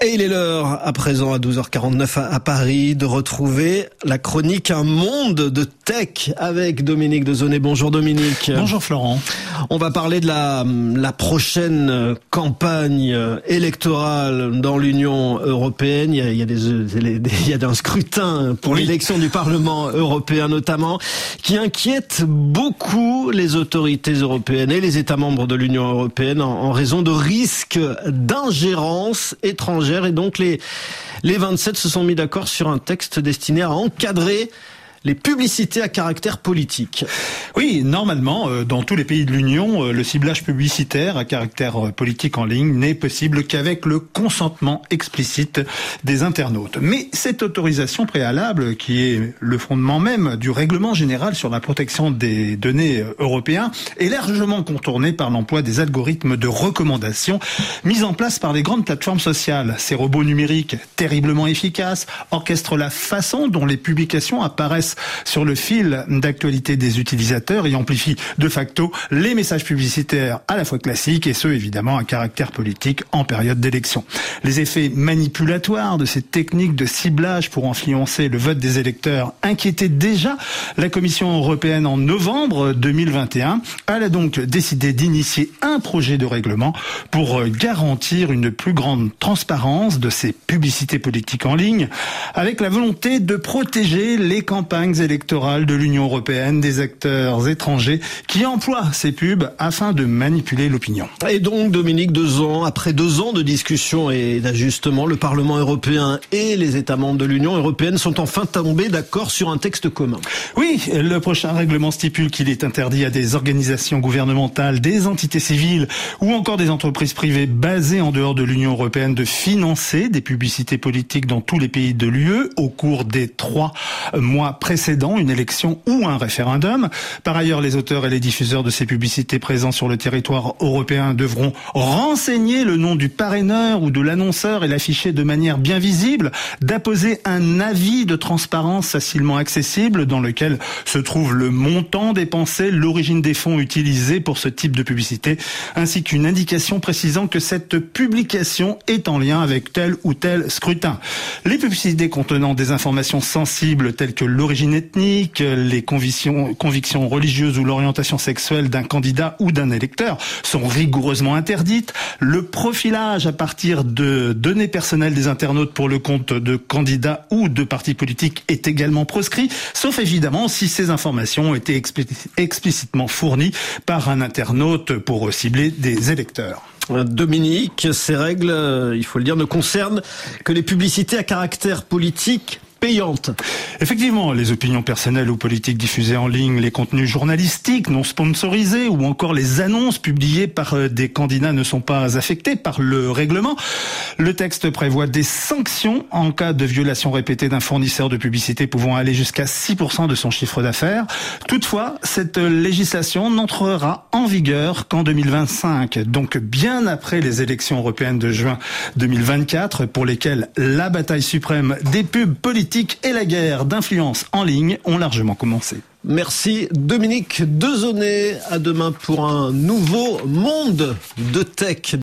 Et il est l'heure, à présent à 12h49 à Paris, de retrouver la chronique Un monde de tech avec Dominique Dezonnet. Bonjour Dominique. Bonjour Florent. On va parler de la, la prochaine campagne électorale dans l'Union européenne. Il y a, il y a, des, il y a un scrutin pour oui. l'élection du Parlement européen notamment, qui inquiète beaucoup les autorités européennes et les États membres de l'Union européenne en, en raison de risques d'ingérence étrangère et donc les, les 27 se sont mis d'accord sur un texte destiné à encadrer les publicités à caractère politique. Oui, normalement, euh, dans tous les pays de l'Union, euh, le ciblage publicitaire à caractère euh, politique en ligne n'est possible qu'avec le consentement explicite des internautes. Mais cette autorisation préalable, qui est le fondement même du règlement général sur la protection des données européens, est largement contournée par l'emploi des algorithmes de recommandation mis en place par les grandes plateformes sociales. Ces robots numériques terriblement efficaces orchestrent la façon dont les publications apparaissent sur le fil d'actualité des utilisateurs et amplifie de facto les messages publicitaires à la fois classiques et ceux évidemment à caractère politique en période d'élection. Les effets manipulatoires de ces techniques de ciblage pour influencer le vote des électeurs inquiétaient déjà la Commission européenne en novembre 2021. Elle a donc décidé d'initier un projet de règlement pour garantir une plus grande transparence de ces publicités politiques en ligne avec la volonté de protéger les campagnes électorales de l'Union européenne des acteurs étrangers qui emploient ces pubs afin de manipuler l'opinion. Et donc, Dominique, deux ans, après deux ans de discussion et d'ajustement, le Parlement européen et les États membres de l'Union européenne sont enfin tombés d'accord sur un texte commun. Oui, le prochain règlement stipule qu'il est interdit à des organisations gouvernementales, des entités civiles ou encore des entreprises privées basées en dehors de l'Union européenne de financer des publicités politiques dans tous les pays de l'UE au cours des trois mois précédant une élection ou un référendum. Par ailleurs, les auteurs et les diffuseurs de ces publicités présents sur le territoire européen devront renseigner le nom du parraineur ou de l'annonceur et l'afficher de manière bien visible, d'apposer un avis de transparence facilement accessible dans lequel se trouve le montant dépensé, l'origine des fonds utilisés pour ce type de publicité, ainsi qu'une indication précisant que cette publication est en lien avec tel ou tel scrutin. Les publicités contenant des informations sensibles telles que l'origine l'origine ethnique, les convictions, convictions religieuses ou l'orientation sexuelle d'un candidat ou d'un électeur sont rigoureusement interdites. Le profilage à partir de données personnelles des internautes pour le compte de candidats ou de partis politiques est également proscrit, sauf évidemment si ces informations ont été explicitement fournies par un internaute pour cibler des électeurs. Dominique, ces règles, il faut le dire, ne concernent que les publicités à caractère politique payante. Effectivement, les opinions personnelles ou politiques diffusées en ligne, les contenus journalistiques non sponsorisés ou encore les annonces publiées par des candidats ne sont pas affectés par le règlement. Le texte prévoit des sanctions en cas de violation répétée d'un fournisseur de publicité pouvant aller jusqu'à 6% de son chiffre d'affaires. Toutefois, cette législation n'entrera en vigueur qu'en 2025, donc bien après les élections européennes de juin 2024 pour lesquelles la bataille suprême des pubs politiques et la guerre d'influence en ligne ont largement commencé. Merci Dominique Dezonnet. À demain pour un nouveau monde de tech.